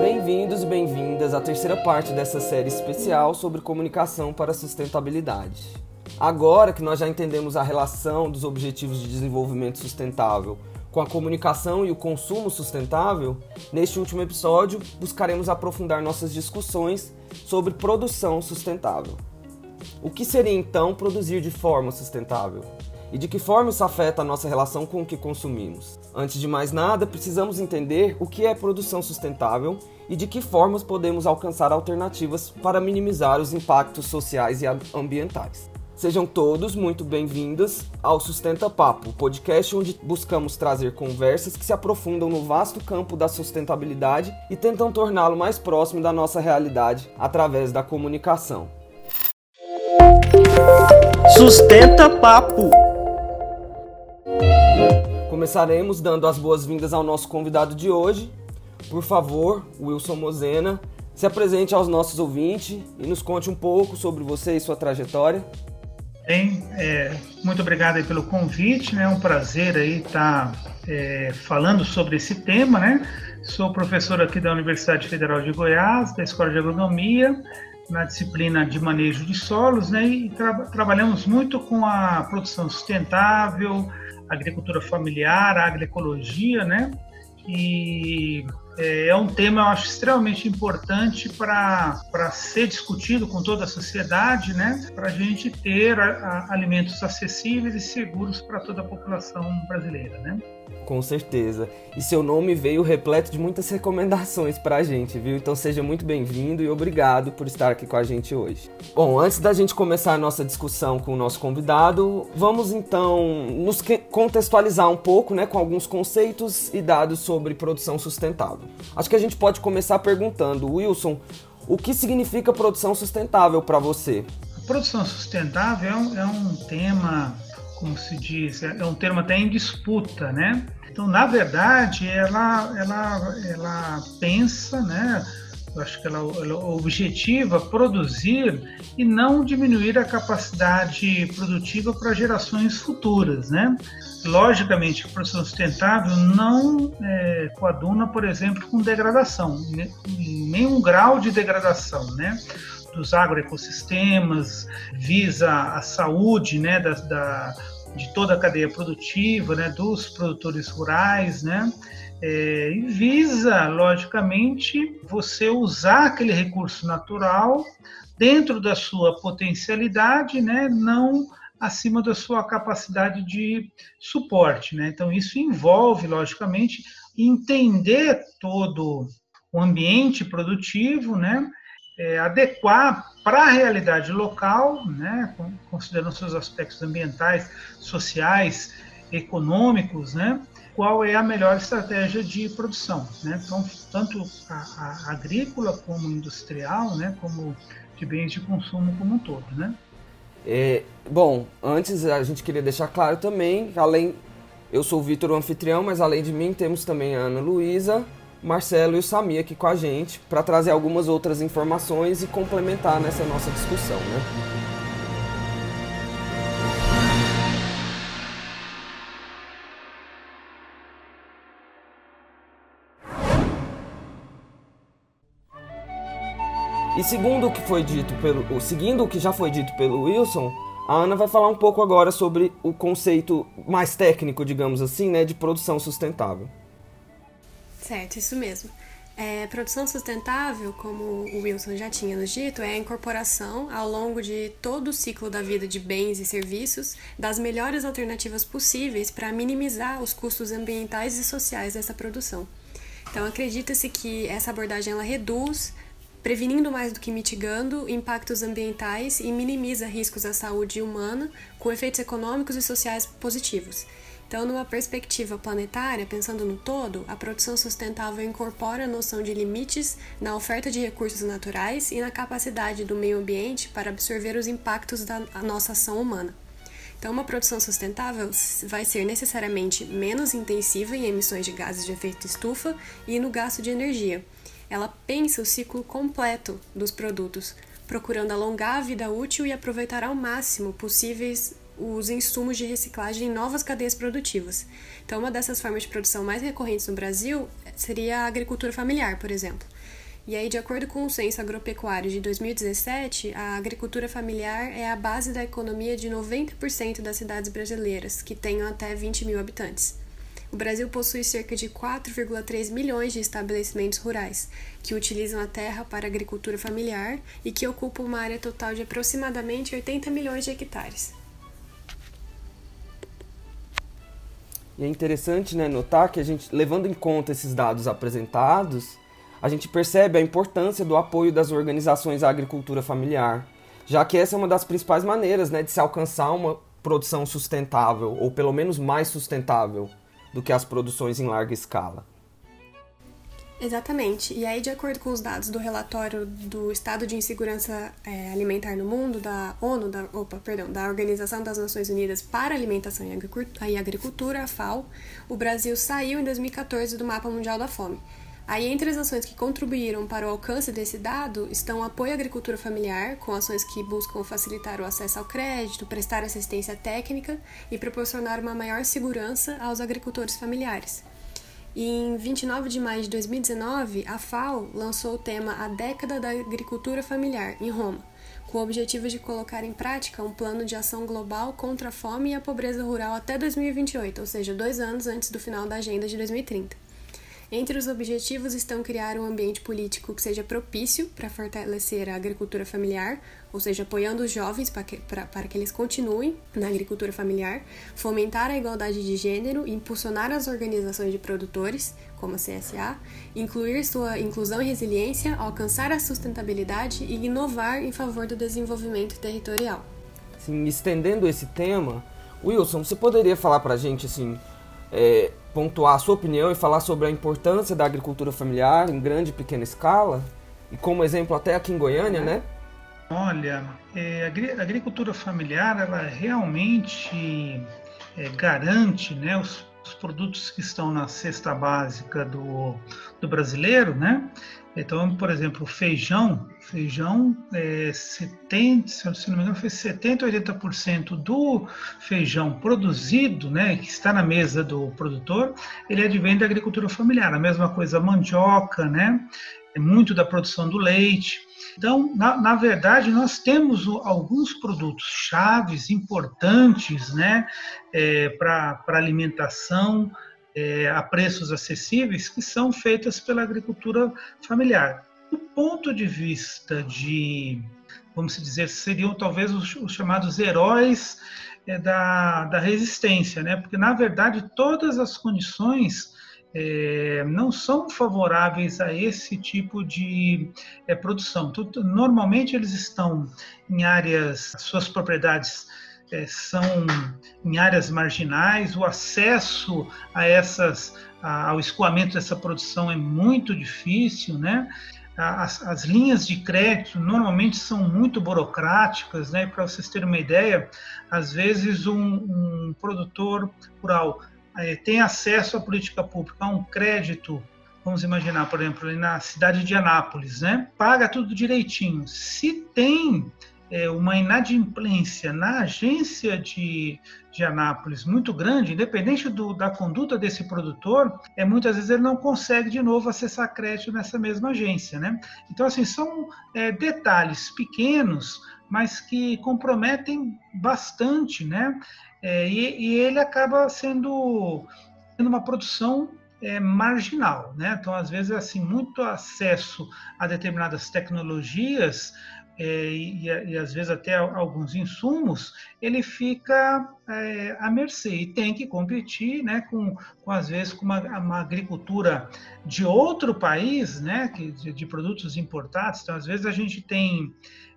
Bem-vindos e bem-vindas à terceira parte dessa série especial sobre comunicação para sustentabilidade. Agora que nós já entendemos a relação dos Objetivos de Desenvolvimento Sustentável com a comunicação e o consumo sustentável, neste último episódio buscaremos aprofundar nossas discussões sobre produção sustentável. O que seria então produzir de forma sustentável? E de que forma isso afeta a nossa relação com o que consumimos? Antes de mais nada, precisamos entender o que é produção sustentável e de que formas podemos alcançar alternativas para minimizar os impactos sociais e ambientais. Sejam todos muito bem-vindos ao Sustenta Papo, podcast onde buscamos trazer conversas que se aprofundam no vasto campo da sustentabilidade e tentam torná-lo mais próximo da nossa realidade através da comunicação. Sustenta Papo. Começaremos dando as boas-vindas ao nosso convidado de hoje. Por favor, Wilson Mozena, se apresente aos nossos ouvintes e nos conte um pouco sobre você e sua trajetória. Bem, é, muito obrigado pelo convite, né? É um prazer aí estar tá, é, falando sobre esse tema, né? Sou professor aqui da Universidade Federal de Goiás, da Escola de Agronomia, na disciplina de manejo de solos, né? E tra trabalhamos muito com a produção sustentável, agricultura familiar, agroecologia, né? E é, é um tema, eu acho, extremamente importante para ser discutido com toda a sociedade, né? para a gente ter a, a, alimentos acessíveis e seguros para toda a população brasileira. Né? Com certeza. E seu nome veio repleto de muitas recomendações para a gente, viu? Então seja muito bem-vindo e obrigado por estar aqui com a gente hoje. Bom, antes da gente começar a nossa discussão com o nosso convidado, vamos então nos contextualizar um pouco, né, com alguns conceitos e dados sobre produção sustentável. Acho que a gente pode começar perguntando, Wilson, o que significa produção sustentável para você? Produção sustentável é um, é um tema como se diz, é, é um termo até em disputa, né? Então, na verdade, ela, ela, ela pensa, né? Eu acho que ela, ela objetiva produzir e não diminuir a capacidade produtiva para gerações futuras, né? Logicamente, a produção sustentável não é, coaduna, por exemplo, com degradação, nenhum grau de degradação, né? dos agroecossistemas, visa a saúde né, da, da, de toda a cadeia produtiva, né, dos produtores rurais, né, é, e visa, logicamente, você usar aquele recurso natural dentro da sua potencialidade, né, não acima da sua capacidade de suporte. Né? Então, isso envolve, logicamente, entender todo o ambiente produtivo, né? é, adequar para a realidade local, né, considerando seus aspectos ambientais, sociais, econômicos, né, qual é a melhor estratégia de produção, né? Então, tanto a, a agrícola como industrial, né, como de bens de consumo como um todo, né? É, bom, antes a gente queria deixar claro também, além eu sou o Vitor o anfitrião, mas além de mim temos também a Ana Luísa, Marcelo e o Sami aqui com a gente para trazer algumas outras informações e complementar nessa nossa discussão, né? E segundo o que foi dito pelo, seguindo o que já foi dito pelo Wilson, a Ana vai falar um pouco agora sobre o conceito mais técnico, digamos assim, né, de produção sustentável. Certo, isso mesmo. É, produção sustentável, como o Wilson já tinha nos dito, é a incorporação ao longo de todo o ciclo da vida de bens e serviços das melhores alternativas possíveis para minimizar os custos ambientais e sociais dessa produção. Então, acredita-se que essa abordagem ela reduz, prevenindo mais do que mitigando, impactos ambientais e minimiza riscos à saúde humana com efeitos econômicos e sociais positivos. Então, numa perspectiva planetária, pensando no todo, a produção sustentável incorpora a noção de limites na oferta de recursos naturais e na capacidade do meio ambiente para absorver os impactos da nossa ação humana. Então, uma produção sustentável vai ser necessariamente menos intensiva em emissões de gases de efeito estufa e no gasto de energia. Ela pensa o ciclo completo dos produtos, procurando alongar a vida útil e aproveitar ao máximo possíveis os insumos de reciclagem em novas cadeias produtivas. Então, uma dessas formas de produção mais recorrentes no Brasil seria a agricultura familiar, por exemplo. E aí, de acordo com o Censo Agropecuário de 2017, a agricultura familiar é a base da economia de 90% das cidades brasileiras, que tenham até 20 mil habitantes. O Brasil possui cerca de 4,3 milhões de estabelecimentos rurais, que utilizam a terra para agricultura familiar e que ocupam uma área total de aproximadamente 80 milhões de hectares. E é interessante né, notar que a gente, levando em conta esses dados apresentados, a gente percebe a importância do apoio das organizações à agricultura familiar, já que essa é uma das principais maneiras né, de se alcançar uma produção sustentável, ou pelo menos mais sustentável do que as produções em larga escala. Exatamente. E aí, de acordo com os dados do relatório do Estado de Insegurança é, Alimentar no Mundo, da ONU, da, opa, perdão, da Organização das Nações Unidas para Alimentação e Agricultura, a FAO, o Brasil saiu em 2014 do Mapa Mundial da Fome. Aí, entre as ações que contribuíram para o alcance desse dado estão o apoio à agricultura familiar, com ações que buscam facilitar o acesso ao crédito, prestar assistência técnica e proporcionar uma maior segurança aos agricultores familiares. E em 29 de maio de 2019, a FAO lançou o tema A Década da Agricultura Familiar, em Roma, com o objetivo de colocar em prática um plano de ação global contra a fome e a pobreza rural até 2028, ou seja, dois anos antes do final da Agenda de 2030. Entre os objetivos estão criar um ambiente político que seja propício para fortalecer a agricultura familiar, ou seja, apoiando os jovens para que, que eles continuem na agricultura familiar, fomentar a igualdade de gênero, impulsionar as organizações de produtores, como a CSA, incluir sua inclusão e resiliência, alcançar a sustentabilidade e inovar em favor do desenvolvimento territorial. Sim, estendendo esse tema, Wilson, você poderia falar para a gente assim, é, pontuar a sua opinião e falar sobre a importância da agricultura familiar em grande e pequena escala, e como exemplo até aqui em Goiânia, né? Olha, é, a agricultura familiar ela realmente é, garante né, os, os, produtos que estão na cesta básica do, do brasileiro, né? Então, por exemplo, feijão, feijão, é, 70, se não me engano, foi 70, 80% do feijão produzido, né, que está na mesa do produtor, ele advém da agricultura familiar. A mesma coisa a mandioca, né, é muito da produção do leite. Então, na, na verdade, nós temos alguns produtos chaves importantes, né, é, para alimentação, é, a preços acessíveis que são feitas pela agricultura familiar. Do ponto de vista de, vamos dizer, seriam talvez os, os chamados heróis é, da, da resistência, né? porque na verdade todas as condições é, não são favoráveis a esse tipo de é, produção. Normalmente eles estão em áreas, suas propriedades são em áreas marginais, o acesso a essas, ao escoamento dessa produção é muito difícil, né? As, as, linhas de crédito normalmente são muito burocráticas, né? Para vocês terem uma ideia, às vezes um, um produtor rural é, tem acesso à política pública, a um crédito vamos imaginar, por exemplo, na cidade de Anápolis, né? Paga tudo direitinho. Se tem é, uma inadimplência na agência de, de Anápolis muito grande, independente do, da conduta desse produtor, é, muitas vezes ele não consegue de novo acessar crédito nessa mesma agência. Né? Então, assim, são é, detalhes pequenos, mas que comprometem bastante, né? É, e, e, ele acaba sendo, sendo uma produção é, marginal, né? Então, às vezes, assim, muito acesso a determinadas tecnologias é, e, e, às vezes até alguns insumos, ele fica é, à mercê e tem que competir, né, com, com às vezes com uma, uma agricultura de outro país, né, que, de, de, produtos importados. Então, às vezes a gente tem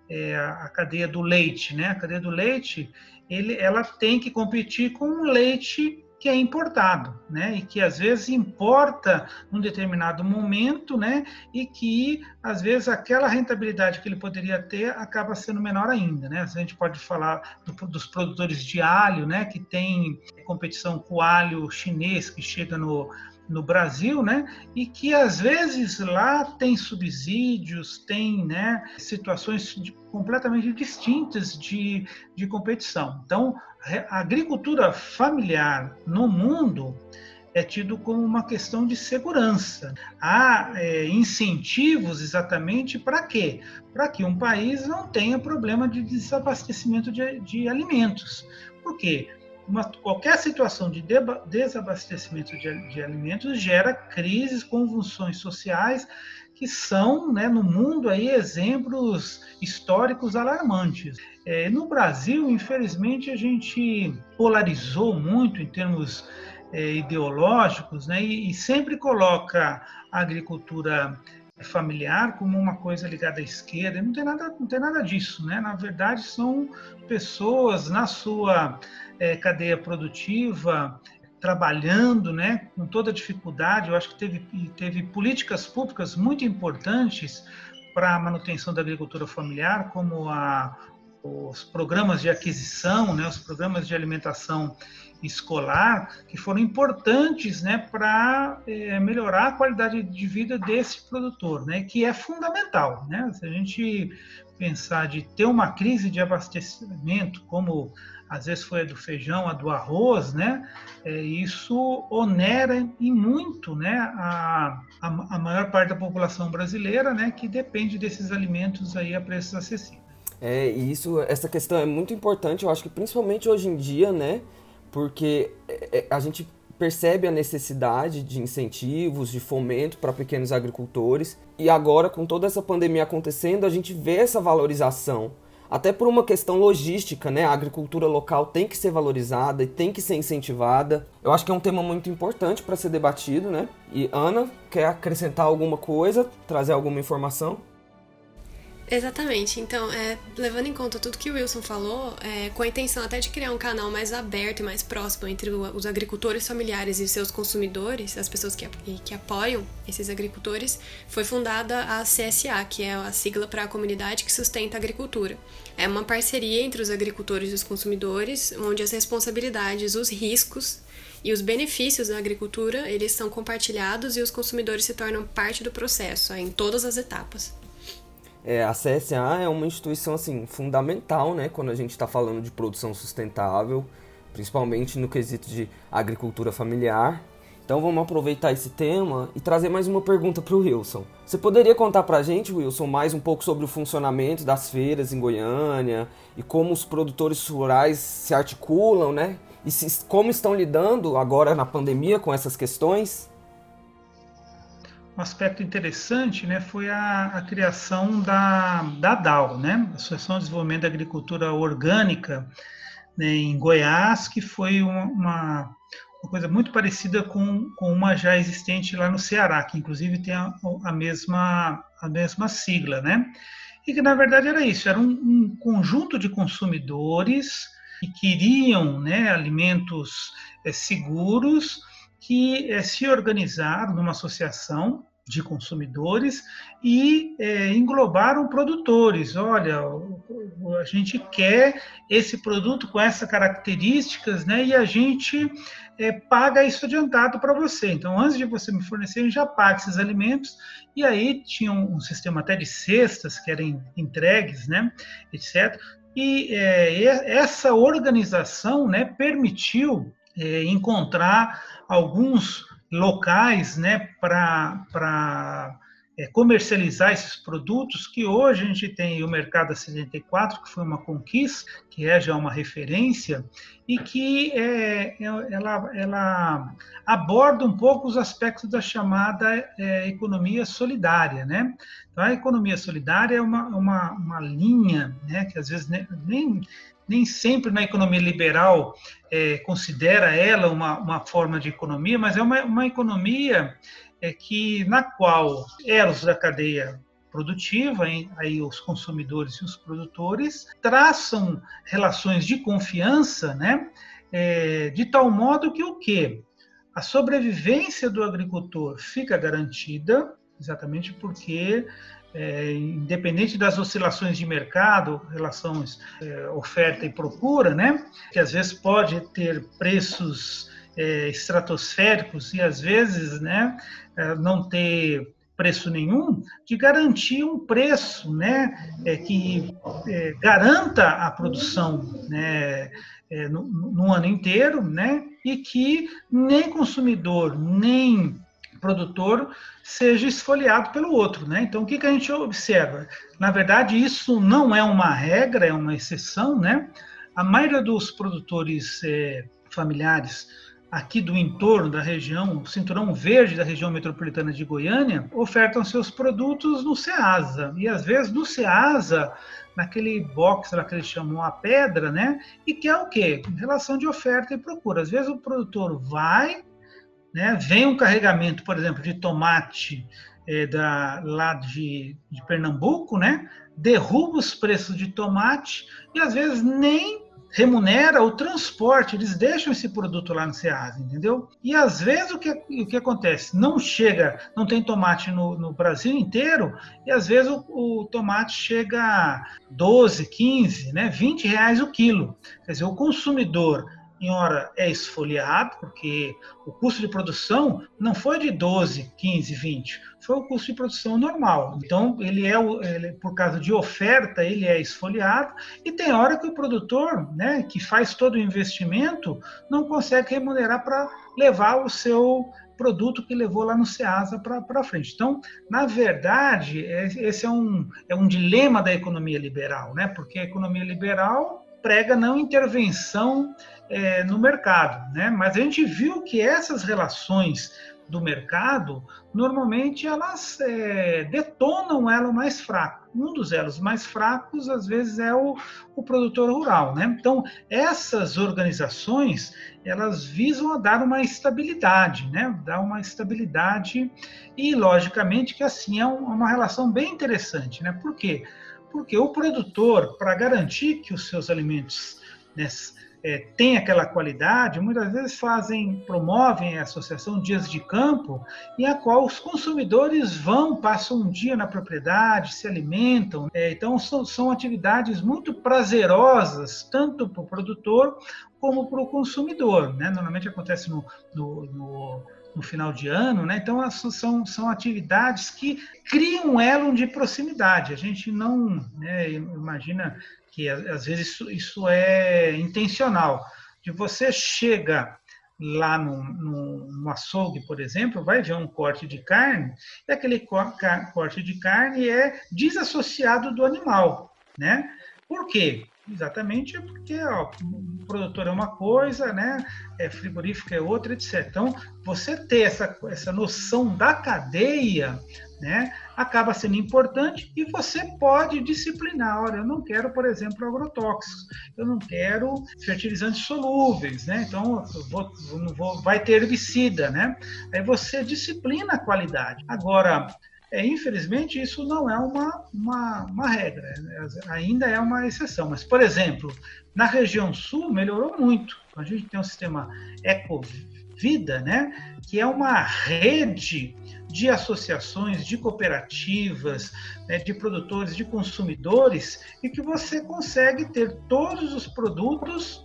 é, a cadeia do leite, né, a cadeia do leite, ele, ela tem que competir com o leite que é importado, né? E que às vezes importa num determinado momento, né? E que às vezes aquela rentabilidade que ele poderia ter acaba sendo menor ainda, né? A gente pode falar do, dos produtores de alho, né? Que tem competição com o alho chinês que chega no no Brasil, né? E que às vezes lá tem subsídios, tem né, situações de, completamente distintas de, de competição. Então, a agricultura familiar no mundo é tido como uma questão de segurança. Há é, incentivos exatamente para quê? Para que um país não tenha problema de desabastecimento de, de alimentos. Por quê? Uma, qualquer situação de desabastecimento de, de, alimentos gera crises, convulsões sociais que são, né, no mundo aí exemplos históricos alarmantes. É, no Brasil, infelizmente, a gente polarizou muito em termos é, ideológicos, né, e, e sempre coloca a agricultura familiar como uma coisa ligada à esquerda. Não tem nada, não tem nada disso, né? Na verdade, são pessoas na sua é, cadeia produtiva trabalhando, né, com toda dificuldade. Eu acho que teve teve políticas públicas muito importantes para a manutenção da agricultura familiar, como a, os programas de aquisição, né, os programas de alimentação escolar, que foram importantes né, para é, melhorar a qualidade de vida desse produtor, né, que é fundamental. Né? Se a gente pensar de ter uma crise de abastecimento, como às vezes foi a do feijão, a do arroz, né? É, isso onera em muito, né? A, a, a, maior parte da população brasileira, né? Que depende desses alimentos aí a preços acessíveis. É, e isso, essa questão é muito importante, eu acho que principalmente hoje em dia, né? Porque é, é, a gente percebe a necessidade de incentivos, de fomento para pequenos agricultores. E agora, com toda essa pandemia acontecendo, a gente vê essa valorização. Até por uma questão logística, né? A agricultura local tem que ser valorizada e tem que ser incentivada. Eu acho que é um tema muito importante para ser debatido, né? E Ana, quer acrescentar alguma coisa, trazer alguma informação? Exatamente. Então, é, levando em conta tudo que o Wilson falou, é, com a intenção até de criar um canal mais aberto e mais próximo entre os agricultores familiares e seus consumidores, as pessoas que, que apoiam esses agricultores, foi fundada a CSA, que é a sigla para a comunidade que sustenta a agricultura. É uma parceria entre os agricultores e os consumidores, onde as responsabilidades, os riscos e os benefícios da agricultura, eles são compartilhados e os consumidores se tornam parte do processo, em todas as etapas. É, a CSA é uma instituição assim fundamental, né, quando a gente está falando de produção sustentável, principalmente no quesito de agricultura familiar. Então vamos aproveitar esse tema e trazer mais uma pergunta para o Wilson. Você poderia contar para a gente, Wilson, mais um pouco sobre o funcionamento das feiras em Goiânia e como os produtores rurais se articulam, né? E se, como estão lidando agora na pandemia com essas questões? Um aspecto interessante né, foi a, a, criação da, da DAO, né, Associação de Desenvolvimento da Agricultura Orgânica, né, em Goiás, que foi uma, uma, uma, coisa muito parecida com, com uma já existente lá no Ceará, que inclusive tem a, a, mesma, a mesma sigla, né? E que na verdade era isso, era um, um conjunto de consumidores que queriam né, alimentos é, seguros, que é, se organizaram numa associação de consumidores e é, englobaram produtores. Olha, a gente quer esse produto com essas características, né? E a gente é, paga isso adiantado para você. Então, antes de você me fornecer, gente já paga esses alimentos. E aí tinha um, um sistema até de cestas que eram entregues, né? Etc. E é, essa organização, né, permitiu é, encontrar alguns locais né, para é, comercializar esses produtos, que hoje a gente tem o Mercado 74, que foi uma conquista, que é já uma referência, e que é, é, ela, ela aborda um pouco os aspectos da chamada é, economia solidária. Né? Então, a economia solidária é uma, uma, uma linha né, que às vezes nem, nem sempre na economia liberal é, considera ela uma, uma forma de economia, mas é uma, uma economia é, que na qual elos da cadeia produtiva, hein, aí os consumidores e os produtores, traçam relações de confiança, né, é, de tal modo que o quê? A sobrevivência do agricultor fica garantida, exatamente porque é, independente das oscilações de mercado, relações é, oferta e procura, né, que às vezes pode ter preços é, estratosféricos e às vezes, né, é, não ter preço nenhum, de garantir um preço, né, é, que é, garanta a produção, né, no, no, ano inteiro, né, e que nem consumidor nem produtor seja esfoliado pelo outro, né? Então, o que, que a gente observa? Na verdade, isso não é uma regra, é uma exceção, né? A maioria dos produtores é, familiares aqui do entorno da região, o cinturão verde da região metropolitana de Goiânia, ofertam seus produtos no Ceasa. E às vezes no Ceasa, naquele box lá que eles chamam a pedra, né? E que é o quê? Relação de oferta e procura. Às vezes o produtor vai, né? Vem um carregamento, por exemplo, de tomate é, da, lá de, de Pernambuco, né? Derruba os preços de tomate e às vezes nem remunera o transporte, eles deixam esse produto lá no Ceasa, entendeu? E às vezes o que, o que acontece? Não chega, não tem tomate no, no Brasil inteiro, e às vezes o, o, tomate chega a 12, 15, né, 20 reais o quilo. Quer dizer, o consumidor em hora é esfoliado, porque o custo de produção não foi de 12, 15, 20, foi o custo de produção normal. Então, ele é, ele, por causa de oferta, ele é esfoliado, e tem hora que o produtor, né, que faz todo o investimento, não consegue remunerar para levar o seu produto que levou lá no Ceasa para frente. Então, na verdade, é, esse é um, é um dilema da economia liberal, né? porque a economia liberal prega não intervenção é, no mercado, né? Mas a gente viu que essas relações do mercado, normalmente elas é, detonam o elo mais fraco. Um dos elos mais fracos, às vezes, é o, o produtor rural. Né? Então, essas organizações, elas visam a dar uma estabilidade, né? dar uma estabilidade e, logicamente, que assim é uma relação bem interessante. Né? Por quê? Porque o produtor, para garantir que os seus alimentos né, é, tem aquela qualidade, muitas vezes fazem, promovem a associação Dias de Campo, em a qual os consumidores vão, passam um dia na propriedade, se alimentam. É, então, são, são atividades muito prazerosas, tanto para o produtor como para o consumidor. Né? Normalmente acontece no, no, no no final de ano, né? Então são, são atividades que criam um elo de proximidade. A gente não né, imagina que às vezes isso, isso é intencional. De você chega lá no, no, no, açougue, por exemplo, vai ver um corte de carne, e aquele corte de carne é desassociado do animal, né? Por quê? Exatamente porque ó, o produtor é uma coisa, né? É, frigorífico é outra, etc. Então, você ter essa, essa noção da cadeia, né? Acaba sendo importante e você pode disciplinar. Olha, eu não quero, por exemplo, agrotóxicos, eu não quero fertilizantes solúveis, né? Então, vou, vou, vai ter herbicida, né? Aí você disciplina a qualidade. Agora, é, infelizmente, isso não é uma, uma, uma regra, né? ainda é uma exceção. Mas, por exemplo, na região sul melhorou muito. A gente tem um sistema Ecovida, né, que é uma rede de associações, de cooperativas, né, de produtores, de consumidores, e que você consegue ter todos os produtos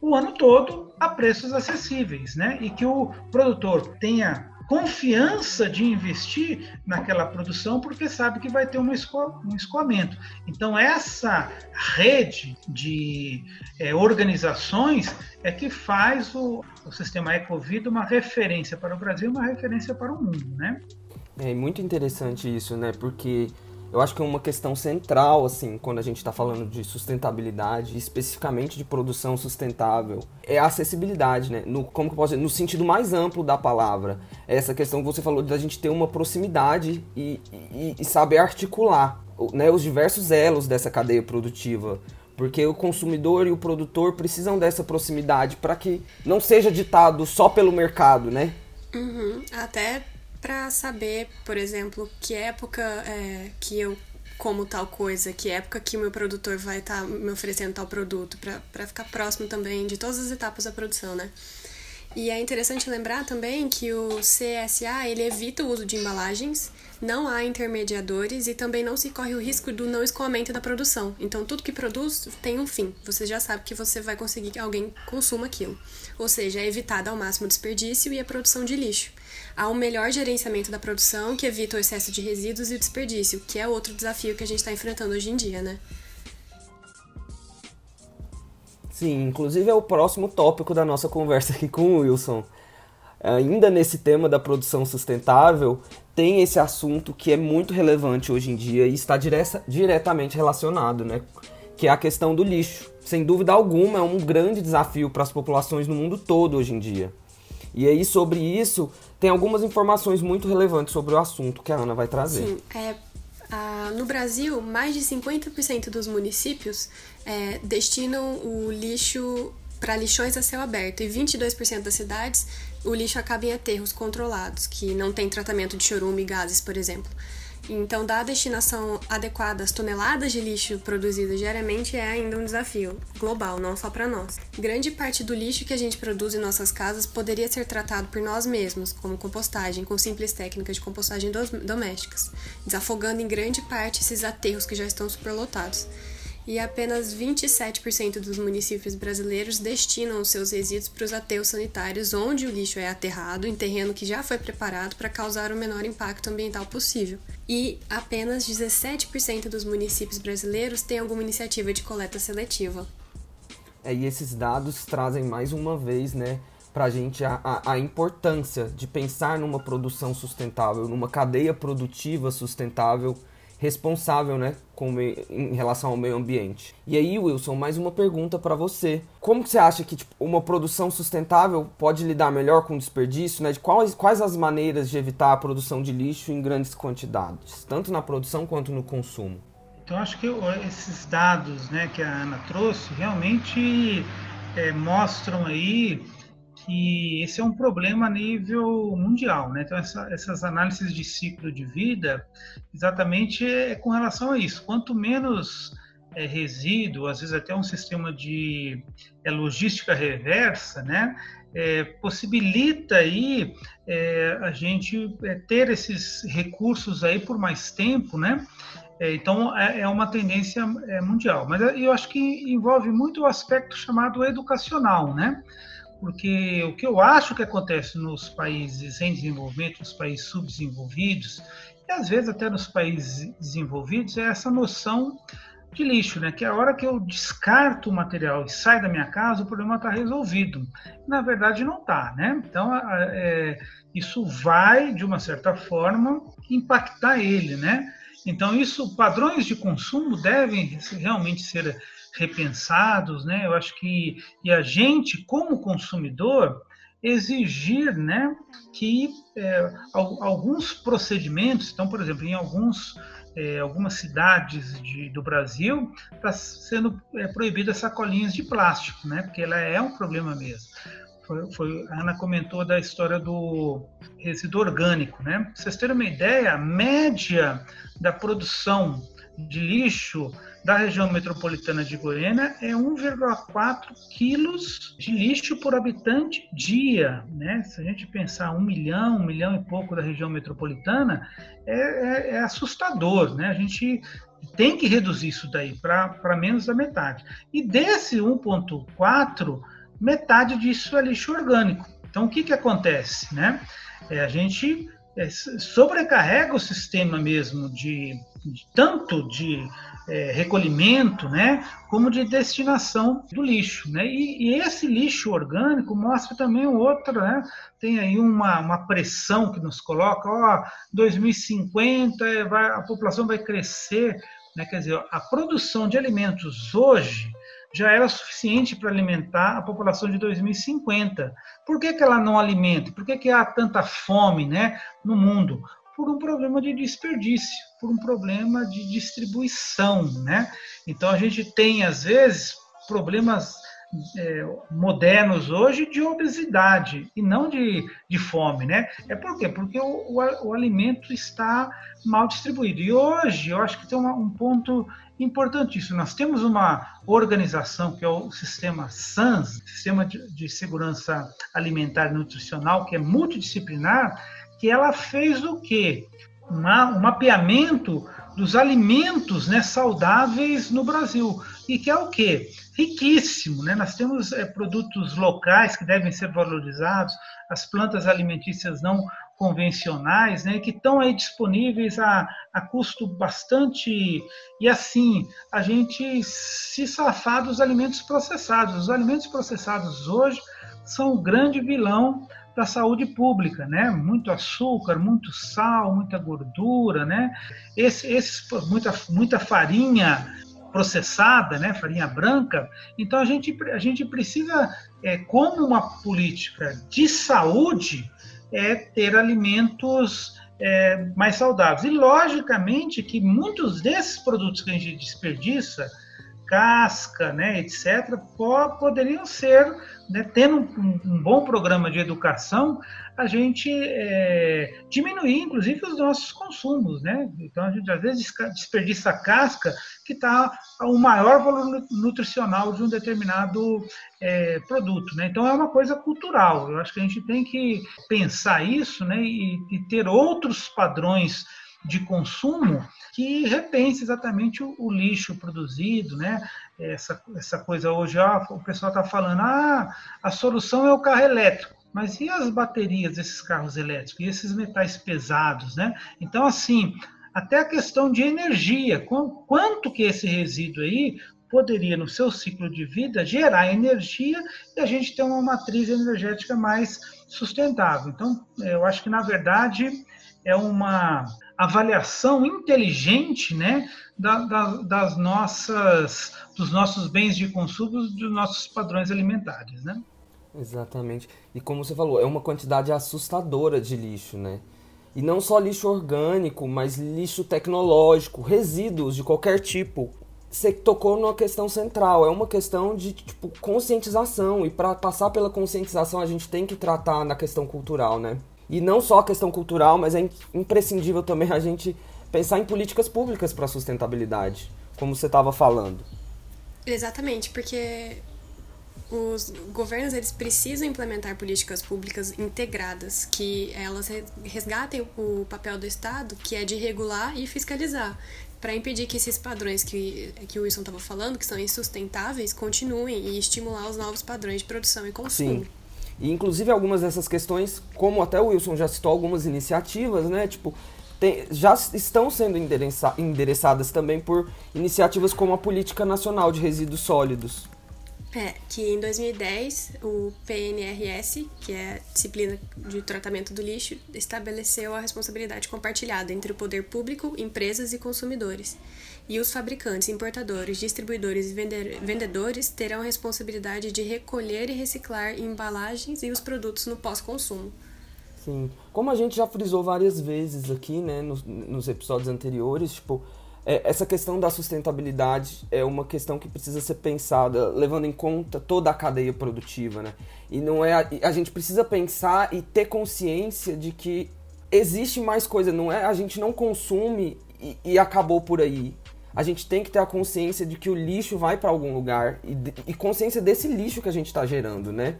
o ano todo a preços acessíveis, né? E que o produtor tenha confiança de investir naquela produção porque sabe que vai ter um, um escoamento. Então, essa rede de é, organizações é que faz o, o sistema Ecovida uma referência para o Brasil uma referência para o mundo, né? É muito interessante isso, né? Porque eu acho que é uma questão central, assim, quando a gente está falando de sustentabilidade, especificamente de produção sustentável, é a acessibilidade, né? No, como que eu posso dizer? No sentido mais amplo da palavra. É essa questão que você falou de a gente ter uma proximidade e, e, e saber articular né, os diversos elos dessa cadeia produtiva. Porque o consumidor e o produtor precisam dessa proximidade para que não seja ditado só pelo mercado, né? Uhum. Até para saber, por exemplo, que época é, que eu como tal coisa, que época que meu produtor vai estar tá me oferecendo tal produto, para ficar próximo também de todas as etapas da produção, né? E é interessante lembrar também que o CSA ele evita o uso de embalagens, não há intermediadores e também não se corre o risco do não escoamento da produção. Então, tudo que produz tem um fim. Você já sabe que você vai conseguir que alguém consuma aquilo. Ou seja, é evitado ao máximo o desperdício e a produção de lixo. Há um melhor gerenciamento da produção que evita o excesso de resíduos e o desperdício, que é outro desafio que a gente está enfrentando hoje em dia, né? Sim, inclusive é o próximo tópico da nossa conversa aqui com o Wilson. Ainda nesse tema da produção sustentável, tem esse assunto que é muito relevante hoje em dia e está direta, diretamente relacionado, né? Que é a questão do lixo. Sem dúvida alguma, é um grande desafio para as populações no mundo todo hoje em dia. E aí, sobre isso, tem algumas informações muito relevantes sobre o assunto que a Ana vai trazer. Sim, é, no Brasil, mais de 50% dos municípios é, destinam o lixo para lixões a céu aberto e 22% das cidades o lixo acaba em aterros controlados, que não tem tratamento de chorume e gases, por exemplo. Então, dar a destinação adequada às toneladas de lixo produzidas diariamente é ainda um desafio global, não só para nós. Grande parte do lixo que a gente produz em nossas casas poderia ser tratado por nós mesmos, como compostagem, com simples técnicas de compostagem domésticas, desafogando em grande parte esses aterros que já estão superlotados e apenas 27% dos municípios brasileiros destinam os seus resíduos para os aterros sanitários, onde o lixo é aterrado em terreno que já foi preparado para causar o menor impacto ambiental possível. E apenas 17% dos municípios brasileiros têm alguma iniciativa de coleta seletiva. É, e esses dados trazem mais uma vez, né, para a gente a, a importância de pensar numa produção sustentável, numa cadeia produtiva sustentável responsável, né, com, em relação ao meio ambiente. E aí, Wilson, mais uma pergunta para você. Como que você acha que tipo, uma produção sustentável pode lidar melhor com o desperdício, né? De quais, quais as maneiras de evitar a produção de lixo em grandes quantidades, tanto na produção quanto no consumo? Então, acho que esses dados, né, que a Ana trouxe, realmente é, mostram aí que esse é um problema a nível mundial, né? Então essa, essas análises de ciclo de vida, exatamente é com relação a isso. Quanto menos é, resíduo, às vezes até um sistema de é, logística reversa, né? É, possibilita aí é, a gente é, ter esses recursos aí por mais tempo, né? É, então é, uma tendência mundial, mas eu acho que envolve muito o aspecto chamado educacional, né? Porque o que eu acho que acontece nos países em desenvolvimento, nos países subdesenvolvidos, e às vezes até nos países desenvolvidos, é essa noção de lixo, né? Que a hora que eu descarto o material e sai da minha casa, o problema está resolvido. Na verdade, não está, né? Então, é, isso vai, de uma certa forma, impactar ele, né? Então, isso, padrões de consumo devem realmente ser repensados, né? Eu acho que e a gente como consumidor exigir, né, que é, alguns procedimentos, então, por exemplo, em alguns é, algumas cidades de, do Brasil está sendo é, proibida sacolinhas de plástico, né? Porque ela é um problema mesmo. Foi, foi, a Ana comentou da história do resíduo orgânico, né? Pra vocês terem uma ideia, a média da produção de lixo da região metropolitana de Goiânia é 1,4 quilos de lixo por habitante dia. Né? Se a gente pensar um milhão, um milhão e pouco da região metropolitana, é, é, é assustador. Né? A gente tem que reduzir isso daí para menos da metade. E desse 1,4, metade disso é lixo orgânico. Então, o que, que acontece? Né? É, a gente é, sobrecarrega o sistema mesmo de, de tanto de é, recolhimento, né, como de destinação do lixo, né? E, e, esse lixo orgânico mostra também o outro, né? Tem aí uma, uma pressão que nos coloca, ó, 2050 é, vai, a população vai crescer, né? Quer dizer, a produção de alimentos hoje já era suficiente para alimentar a população de 2050. Por que, que ela não alimenta? Por que, que há tanta fome né, no mundo? por um problema de desperdício, por um problema de distribuição, né? Então a gente tem às vezes problemas é, modernos hoje de obesidade e não de, de fome, né? É por quê? Porque o, o, o alimento está mal distribuído. E hoje eu acho que tem uma, um ponto importantíssimo. Nós temos uma organização que é o sistema SANS, Sistema de Segurança Alimentar e Nutricional, que é multidisciplinar, que ela fez o quê? Uma, um mapeamento dos alimentos né, saudáveis no Brasil. E que é o quê? Riquíssimo. Né? Nós temos é, produtos locais que devem ser valorizados, as plantas alimentícias não convencionais, né, que estão aí disponíveis a, a custo bastante. E assim, a gente se safar dos alimentos processados. Os alimentos processados hoje são o grande vilão da saúde pública, né? Muito açúcar, muito sal, muita gordura, né? Esse, esses, muita, muita farinha processada, né? Farinha branca. Então a gente, a gente precisa, é, como uma política de saúde, é ter alimentos é, mais saudáveis. E, logicamente, que muitos desses produtos que a gente desperdiça, casca, né, etc., poderiam ser, né, tendo um, um, bom programa de educação, a gente é, diminuir, inclusive, os nossos consumos. Né? Então, a gente às vezes desperdiça a casca, que está o maior valor nutricional de um determinado é, produto. Né? Então, é uma coisa cultural. Eu acho que a gente tem que pensar isso né, e, e ter outros padrões de consumo que repense exatamente o, o lixo produzido, né? Essa, essa coisa hoje, ó, o pessoal está falando, ah, a solução é o carro elétrico. Mas e as baterias desses carros elétricos? E esses metais pesados, né? Então, assim, até a questão de energia, quanto que esse resíduo aí poderia, no seu ciclo de vida, gerar energia e a gente ter uma matriz energética mais sustentável. Então, eu acho que, na verdade, é uma avaliação inteligente né, da, da, das nossas, dos nossos bens de consumo, dos nossos padrões alimentares. Né? Exatamente. E como você falou, é uma quantidade assustadora de lixo, né? E não só lixo orgânico, mas lixo tecnológico, resíduos de qualquer tipo. Você tocou numa questão central, é uma questão de tipo, conscientização. E para passar pela conscientização, a gente tem que tratar na questão cultural, né? E não só a questão cultural, mas é imprescindível também a gente pensar em políticas públicas para a sustentabilidade, como você estava falando. Exatamente, porque os governos eles precisam implementar políticas públicas integradas, que elas resgatem o papel do Estado, que é de regular e fiscalizar, para impedir que esses padrões que, que o Wilson estava falando, que são insustentáveis, continuem e estimular os novos padrões de produção e consumo. Sim. E inclusive algumas dessas questões, como até o Wilson já citou algumas iniciativas, né? Tipo, tem, já estão sendo endereça, endereçadas também por iniciativas como a Política Nacional de Resíduos Sólidos. É, que em 2010 o PNRS, que é a disciplina de tratamento do lixo, estabeleceu a responsabilidade compartilhada entre o poder público, empresas e consumidores e os fabricantes, importadores, distribuidores e vendedores terão a responsabilidade de recolher e reciclar embalagens e os produtos no pós-consumo. Sim, como a gente já frisou várias vezes aqui, né, nos, nos episódios anteriores, tipo, é, essa questão da sustentabilidade é uma questão que precisa ser pensada levando em conta toda a cadeia produtiva, né? E não é a, a gente precisa pensar e ter consciência de que existe mais coisa, não é a gente não consome e, e acabou por aí a gente tem que ter a consciência de que o lixo vai para algum lugar e, e, consciência desse lixo que a gente está gerando, né?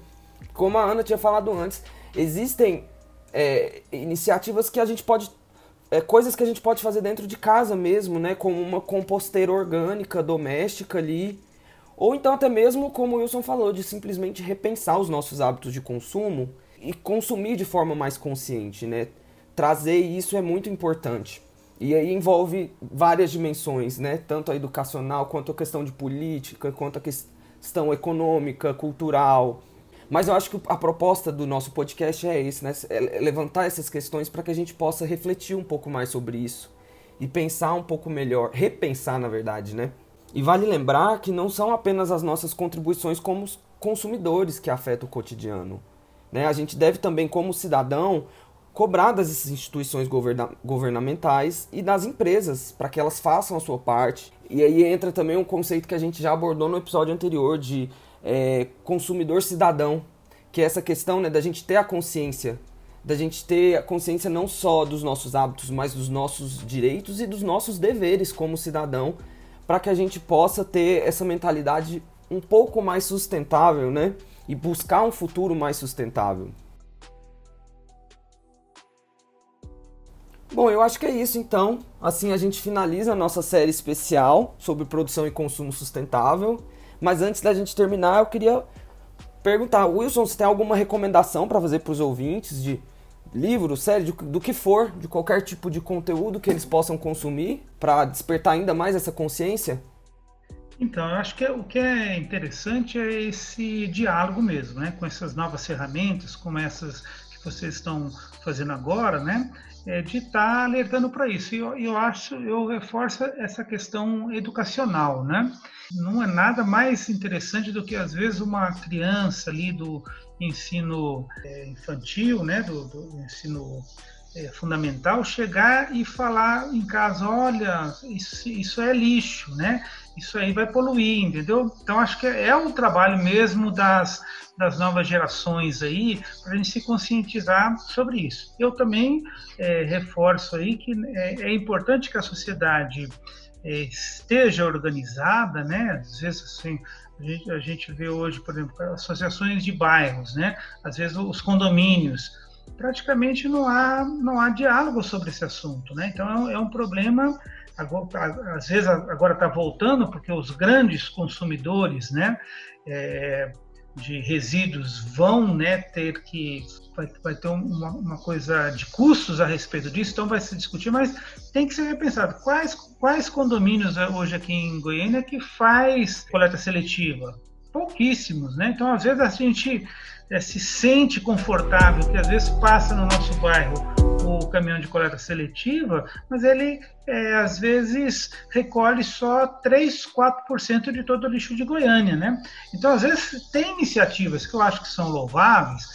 Como a Ana tinha falado antes, existem é, iniciativas que a gente pode. É, coisas que a gente pode fazer dentro de casa mesmo, né? Como uma composteira orgânica doméstica ali. Ou então até mesmo, como o Wilson falou, de simplesmente repensar os nossos hábitos de consumo e consumir de forma mais consciente, né? Trazer isso é muito importante. E aí envolve várias dimensões, né? Tanto a educacional, quanto a questão de política, quanto a questão econômica, cultural. Mas eu acho que a proposta do nosso podcast é isso, né? É levantar essas questões para que a gente possa refletir um pouco mais sobre isso e pensar um pouco melhor, repensar, na verdade, né? E vale lembrar que não são apenas as nossas contribuições como consumidores que afetam o cotidiano. Né? A gente deve também, como cidadão, cobrar das instituições governa governamentais e das empresas para que elas façam a sua parte. E aí entra também um conceito que a gente já abordou no episódio anterior de é, consumidor cidadão, que é essa questão né, da gente ter a consciência, da gente ter a consciência não só dos nossos hábitos, mas dos nossos direitos e dos nossos deveres como cidadão, para que a gente possa ter essa mentalidade um pouco mais sustentável, né? E buscar um futuro mais sustentável. Bom, eu acho que é isso então. Assim a gente finaliza a nossa série especial sobre produção e consumo sustentável. Mas antes da gente terminar, eu queria perguntar, Wilson, você tem alguma recomendação para fazer para os ouvintes de livro, série, de, do que for, de qualquer tipo de conteúdo que eles possam consumir para despertar ainda mais essa consciência? Então, eu acho que é, o que é interessante é esse diálogo mesmo, né? Com essas novas ferramentas, como essas que vocês estão fazendo agora, né? É, de estar tá alertando para isso. E eu, eu acho, eu reforço essa questão educacional, né? Não é nada mais interessante do que às vezes uma criança ali do ensino é, infantil, né? Do, do ensino é, fundamental chegar e falar em casa, olha, isso, isso é lixo, né? Isso aí vai poluir, entendeu? Então acho que é um trabalho mesmo das, das novas gerações aí para a gente se conscientizar sobre isso. Eu também é, reforço aí que é, é, importante que a sociedade é, esteja organizada, né? Às vezes assim a gente, a gente vê hoje, por exemplo, associações de bairros, né? Às vezes os condomínios praticamente não há, não há diálogo sobre esse assunto. Né? Então, é um, é um problema, às vezes agora está voltando, porque os grandes consumidores né, é, de resíduos vão né, ter que. Vai, vai ter uma, uma, coisa de custos a respeito disso, então vai se discutir, mas tem que ser repensado. Quais, quais condomínios hoje aqui em Goiânia que faz coleta seletiva? Pouquíssimos, né? Então, às vezes, a gente é, se sente confortável, que às vezes passa no nosso bairro o caminhão de coleta seletiva, mas ele é, às vezes recolhe só 3, 4% de todo o lixo de Goiânia, né? Então, às vezes, tem iniciativas que eu acho que são louváveis,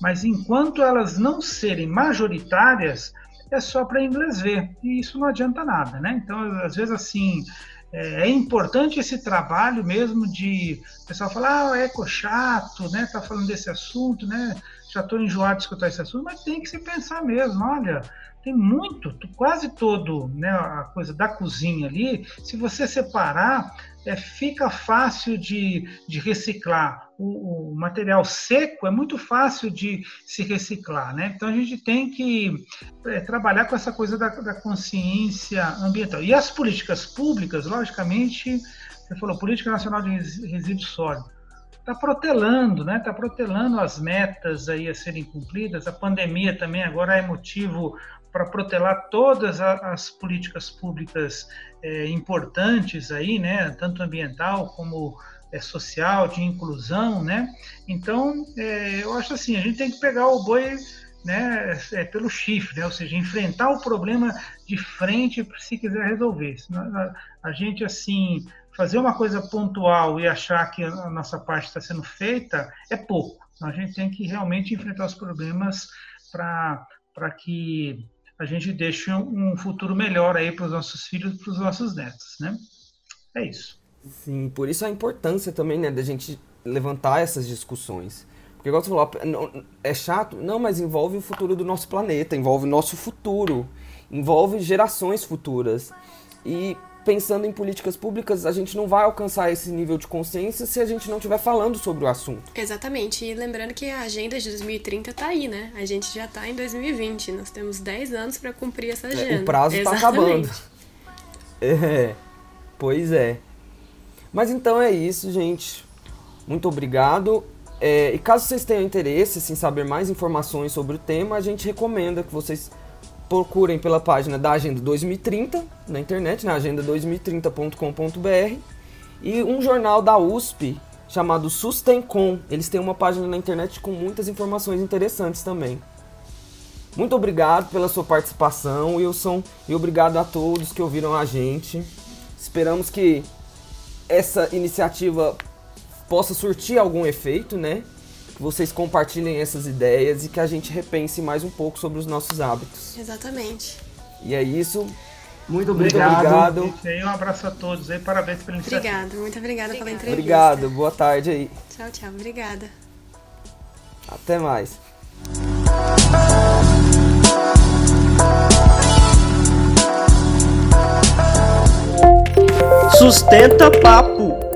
mas enquanto elas não serem majoritárias, é só para inglês ver, e isso não adianta nada, né? Então, às vezes, assim, é, é, importante esse trabalho mesmo de o pessoal falar, ah, eco chato, né? Tá falando desse assunto, né? Já estou enjoado de escutar esse assunto, mas tem que se pensar mesmo, olha, tem muito, quase todo, né, a coisa da cozinha ali, se você separar, é, fica fácil de, de reciclar. O, o, material seco é muito fácil de se reciclar, né? Então a gente tem que é, trabalhar com essa coisa da, da, consciência ambiental. E as políticas públicas, logicamente, você falou, Política Nacional de Resíduos Sólidos, está protelando, né? Está protelando as metas aí a serem cumpridas. A pandemia também agora é motivo para protelar todas as políticas públicas é, importantes aí, né, tanto ambiental como é, social, de inclusão, né? Então, é, eu acho assim, a gente tem que pegar o boi né, é, pelo chifre, né? ou seja, enfrentar o problema de frente se quiser resolver. A, a gente, assim, fazer uma coisa pontual e achar que a nossa parte está sendo feita é pouco. Então, a gente tem que realmente enfrentar os problemas para que a gente deixe um futuro melhor aí para os nossos filhos para os nossos netos, né? É isso. Sim, por isso a importância também, né, da gente levantar essas discussões. Porque, igual você falou, é chato? Não, mas envolve o futuro do nosso planeta, envolve o nosso futuro, envolve gerações futuras. E pensando em políticas públicas, a gente não vai alcançar esse nível de consciência se a gente não estiver falando sobre o assunto. Exatamente. E lembrando que a agenda de 2030 está aí, né? A gente já está em 2020. Nós temos 10 anos para cumprir essa agenda. É, o prazo está acabando. É, pois é. Mas então é isso, gente. Muito obrigado. É, e caso vocês tenham interesse em saber mais informações sobre o tema, a gente recomenda que vocês procurem pela página da Agenda 2030 na internet, na agenda2030.com.br e um jornal da USP chamado Sustencom. Eles têm uma página na internet com muitas informações interessantes também. Muito obrigado pela sua participação, Wilson, e obrigado a todos que ouviram a gente. Esperamos que essa iniciativa possa surtir algum efeito, né? que vocês compartilhem essas ideias e que a gente repense mais um pouco sobre os nossos hábitos. Exatamente. E é isso. Muito obrigado. Muito obrigado. um abraço a todos aí, parabéns pela iniciativa. Obrigada, muito obrigada, pela entrevista. Obrigado, boa tarde aí. Tchau, tchau, obrigada. Até mais. Sustenta Papo.